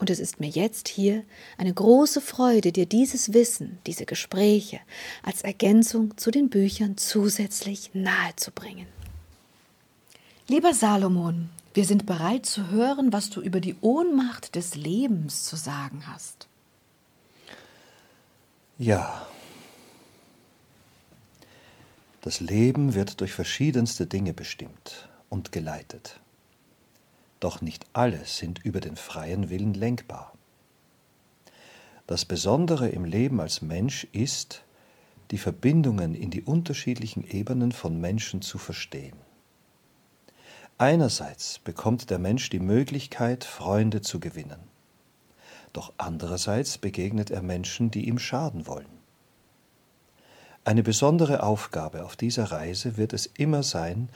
Und es ist mir jetzt hier eine große Freude, dir dieses Wissen, diese Gespräche als Ergänzung zu den Büchern zusätzlich nahezubringen. Lieber Salomon, wir sind bereit zu hören, was du über die Ohnmacht des Lebens zu sagen hast. Ja. Das Leben wird durch verschiedenste Dinge bestimmt und geleitet. Doch nicht alle sind über den freien Willen lenkbar. Das Besondere im Leben als Mensch ist, die Verbindungen in die unterschiedlichen Ebenen von Menschen zu verstehen. Einerseits bekommt der Mensch die Möglichkeit, Freunde zu gewinnen. Doch andererseits begegnet er Menschen, die ihm schaden wollen. Eine besondere Aufgabe auf dieser Reise wird es immer sein,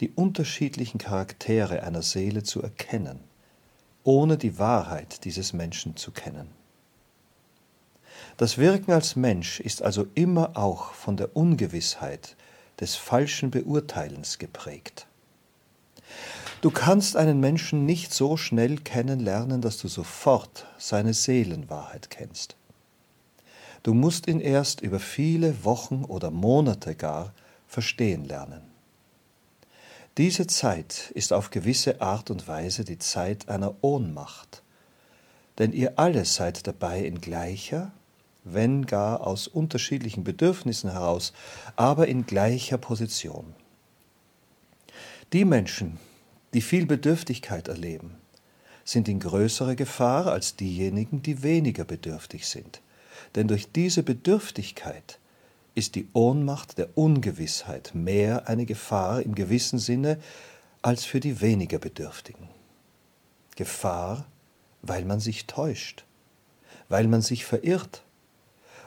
die unterschiedlichen Charaktere einer Seele zu erkennen, ohne die Wahrheit dieses Menschen zu kennen. Das Wirken als Mensch ist also immer auch von der Ungewissheit des falschen Beurteilens geprägt. Du kannst einen Menschen nicht so schnell kennenlernen, dass du sofort seine Seelenwahrheit kennst. Du musst ihn erst über viele Wochen oder Monate gar verstehen lernen. Diese Zeit ist auf gewisse Art und Weise die Zeit einer Ohnmacht, denn ihr alle seid dabei in gleicher, wenn gar aus unterschiedlichen Bedürfnissen heraus, aber in gleicher Position. Die Menschen, die viel Bedürftigkeit erleben, sind in größerer Gefahr als diejenigen, die weniger bedürftig sind. Denn durch diese Bedürftigkeit ist die Ohnmacht der Ungewissheit mehr eine Gefahr im gewissen Sinne als für die weniger Bedürftigen. Gefahr, weil man sich täuscht, weil man sich verirrt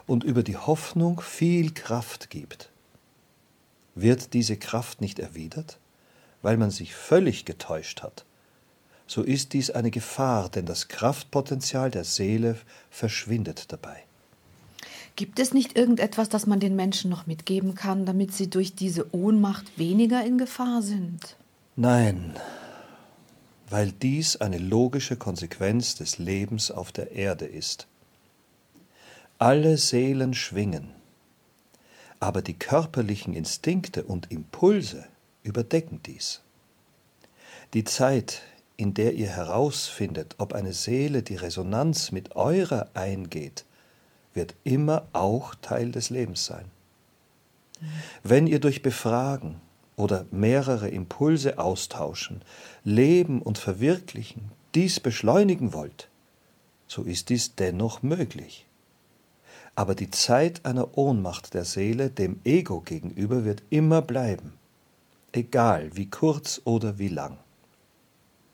und über die Hoffnung viel Kraft gibt. Wird diese Kraft nicht erwidert? weil man sich völlig getäuscht hat, so ist dies eine Gefahr, denn das Kraftpotenzial der Seele verschwindet dabei. Gibt es nicht irgendetwas, das man den Menschen noch mitgeben kann, damit sie durch diese Ohnmacht weniger in Gefahr sind? Nein, weil dies eine logische Konsequenz des Lebens auf der Erde ist. Alle Seelen schwingen, aber die körperlichen Instinkte und Impulse überdecken dies. Die Zeit, in der ihr herausfindet, ob eine Seele die Resonanz mit eurer eingeht, wird immer auch Teil des Lebens sein. Wenn ihr durch Befragen oder mehrere Impulse austauschen, leben und verwirklichen, dies beschleunigen wollt, so ist dies dennoch möglich. Aber die Zeit einer Ohnmacht der Seele dem Ego gegenüber wird immer bleiben egal wie kurz oder wie lang.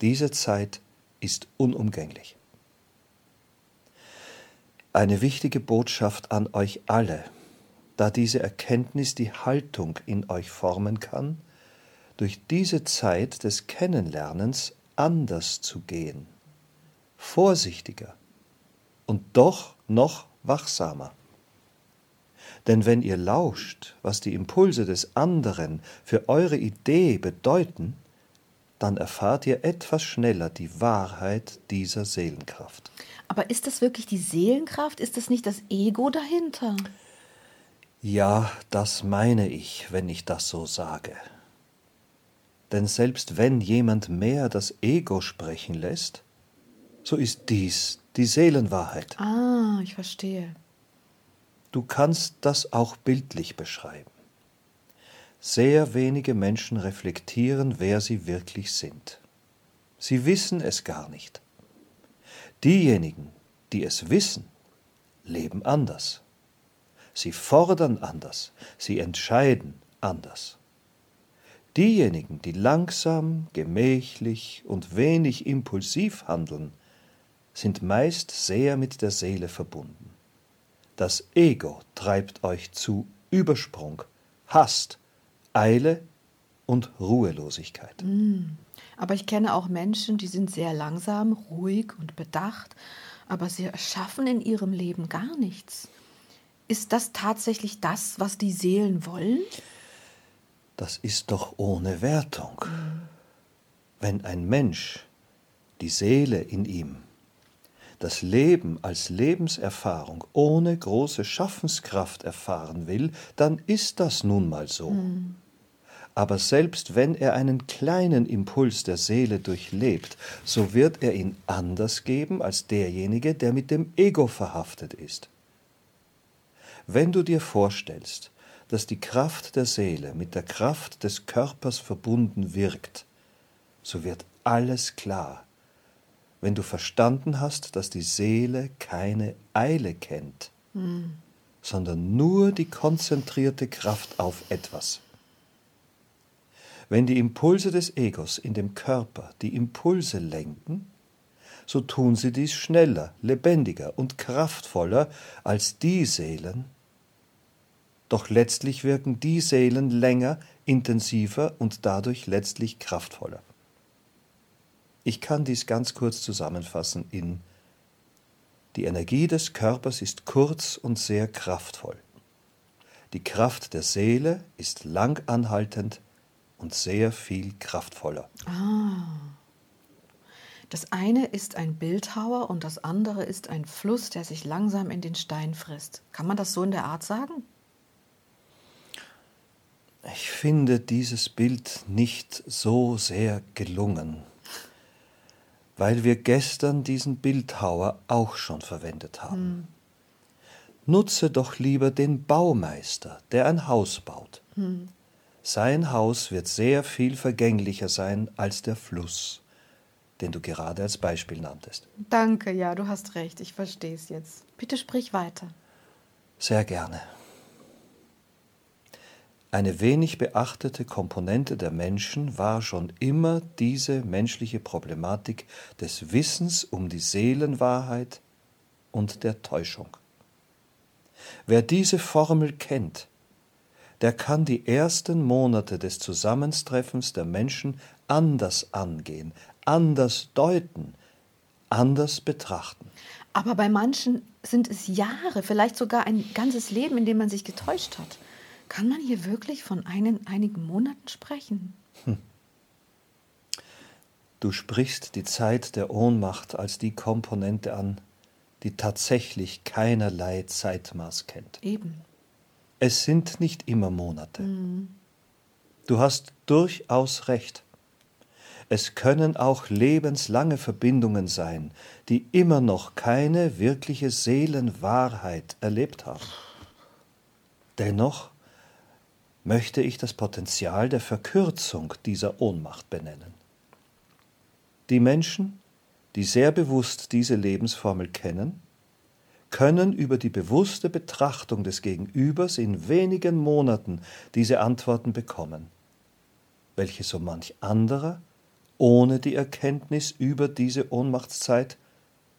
Diese Zeit ist unumgänglich. Eine wichtige Botschaft an euch alle, da diese Erkenntnis die Haltung in euch formen kann, durch diese Zeit des Kennenlernens anders zu gehen, vorsichtiger und doch noch wachsamer. Denn wenn ihr lauscht, was die Impulse des anderen für eure Idee bedeuten, dann erfahrt ihr etwas schneller die Wahrheit dieser Seelenkraft. Aber ist das wirklich die Seelenkraft? Ist das nicht das Ego dahinter? Ja, das meine ich, wenn ich das so sage. Denn selbst wenn jemand mehr das Ego sprechen lässt, so ist dies die Seelenwahrheit. Ah, ich verstehe. Du kannst das auch bildlich beschreiben. Sehr wenige Menschen reflektieren, wer sie wirklich sind. Sie wissen es gar nicht. Diejenigen, die es wissen, leben anders. Sie fordern anders, sie entscheiden anders. Diejenigen, die langsam, gemächlich und wenig impulsiv handeln, sind meist sehr mit der Seele verbunden. Das Ego treibt euch zu Übersprung, Hast, Eile und Ruhelosigkeit. Aber ich kenne auch Menschen, die sind sehr langsam, ruhig und bedacht, aber sie erschaffen in ihrem Leben gar nichts. Ist das tatsächlich das, was die Seelen wollen? Das ist doch ohne Wertung. Wenn ein Mensch die Seele in ihm, das Leben als Lebenserfahrung ohne große Schaffenskraft erfahren will, dann ist das nun mal so. Mhm. Aber selbst wenn er einen kleinen Impuls der Seele durchlebt, so wird er ihn anders geben als derjenige, der mit dem Ego verhaftet ist. Wenn du dir vorstellst, dass die Kraft der Seele mit der Kraft des Körpers verbunden wirkt, so wird alles klar, wenn du verstanden hast, dass die Seele keine Eile kennt, mhm. sondern nur die konzentrierte Kraft auf etwas. Wenn die Impulse des Egos in dem Körper die Impulse lenken, so tun sie dies schneller, lebendiger und kraftvoller als die Seelen, doch letztlich wirken die Seelen länger, intensiver und dadurch letztlich kraftvoller. Ich kann dies ganz kurz zusammenfassen in Die Energie des Körpers ist kurz und sehr kraftvoll. Die Kraft der Seele ist lang anhaltend und sehr viel kraftvoller. Ah. Das eine ist ein Bildhauer und das andere ist ein Fluss, der sich langsam in den Stein frisst. Kann man das so in der Art sagen? Ich finde dieses Bild nicht so sehr gelungen, weil wir gestern diesen Bildhauer auch schon verwendet haben. Hm. Nutze doch lieber den Baumeister, der ein Haus baut. Hm. Sein Haus wird sehr viel vergänglicher sein als der Fluss, den du gerade als Beispiel nanntest. Danke, ja, du hast recht, ich verstehe es jetzt. Bitte sprich weiter. Sehr gerne. Eine wenig beachtete Komponente der Menschen war schon immer diese menschliche Problematik des Wissens um die Seelenwahrheit und der Täuschung. Wer diese Formel kennt, der kann die ersten Monate des Zusammentreffens der Menschen anders angehen, anders deuten, anders betrachten. Aber bei manchen sind es Jahre, vielleicht sogar ein ganzes Leben, in dem man sich getäuscht hat. Kann man hier wirklich von einen, einigen Monaten sprechen? Hm. Du sprichst die Zeit der Ohnmacht als die Komponente an, die tatsächlich keinerlei Zeitmaß kennt. Eben. Es sind nicht immer Monate. Mhm. Du hast durchaus recht. Es können auch lebenslange Verbindungen sein, die immer noch keine wirkliche Seelenwahrheit erlebt haben. Dennoch möchte ich das Potenzial der Verkürzung dieser Ohnmacht benennen. Die Menschen, die sehr bewusst diese Lebensformel kennen, können über die bewusste Betrachtung des Gegenübers in wenigen Monaten diese Antworten bekommen, welche so manch anderer ohne die Erkenntnis über diese Ohnmachtszeit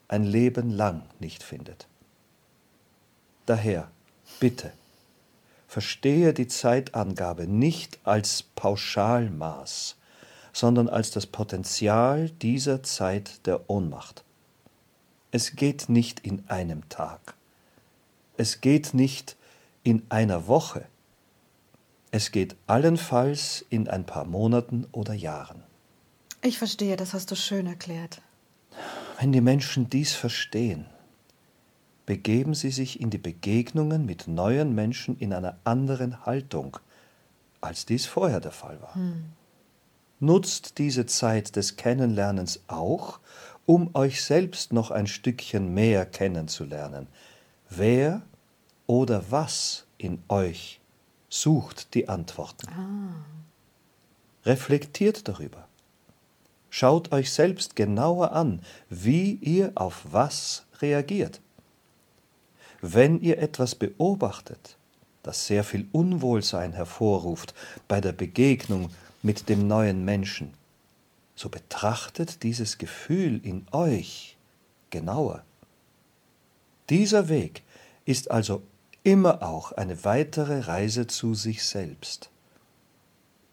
ein Leben lang nicht findet. Daher, bitte, verstehe die Zeitangabe nicht als Pauschalmaß, sondern als das Potenzial dieser Zeit der Ohnmacht. Es geht nicht in einem Tag. Es geht nicht in einer Woche. Es geht allenfalls in ein paar Monaten oder Jahren. Ich verstehe, das hast du schön erklärt. Wenn die Menschen dies verstehen, begeben sie sich in die Begegnungen mit neuen Menschen in einer anderen Haltung, als dies vorher der Fall war. Hm. Nutzt diese Zeit des Kennenlernens auch, um euch selbst noch ein Stückchen mehr kennenzulernen. Wer oder was in euch sucht die Antworten. Ah. Reflektiert darüber. Schaut euch selbst genauer an, wie ihr auf was reagiert. Wenn ihr etwas beobachtet, das sehr viel Unwohlsein hervorruft bei der Begegnung mit dem neuen Menschen, so betrachtet dieses Gefühl in euch genauer. Dieser Weg ist also immer auch eine weitere Reise zu sich selbst.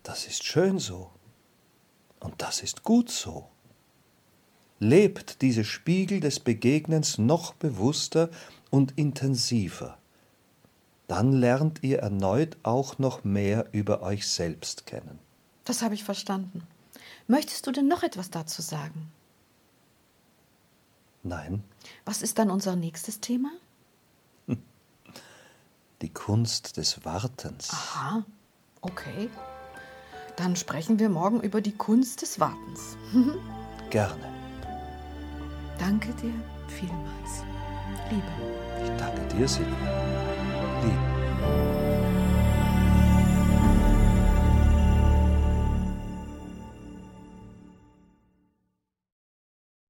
Das ist schön so. Und das ist gut so. Lebt diese Spiegel des Begegnens noch bewusster und intensiver. Dann lernt ihr erneut auch noch mehr über euch selbst kennen. Das habe ich verstanden. Möchtest du denn noch etwas dazu sagen? Nein. Was ist dann unser nächstes Thema? Die Kunst des Wartens. Aha, okay. Dann sprechen wir morgen über die Kunst des Wartens. Gerne. Danke dir vielmals. Liebe. Ich danke dir, Silvia.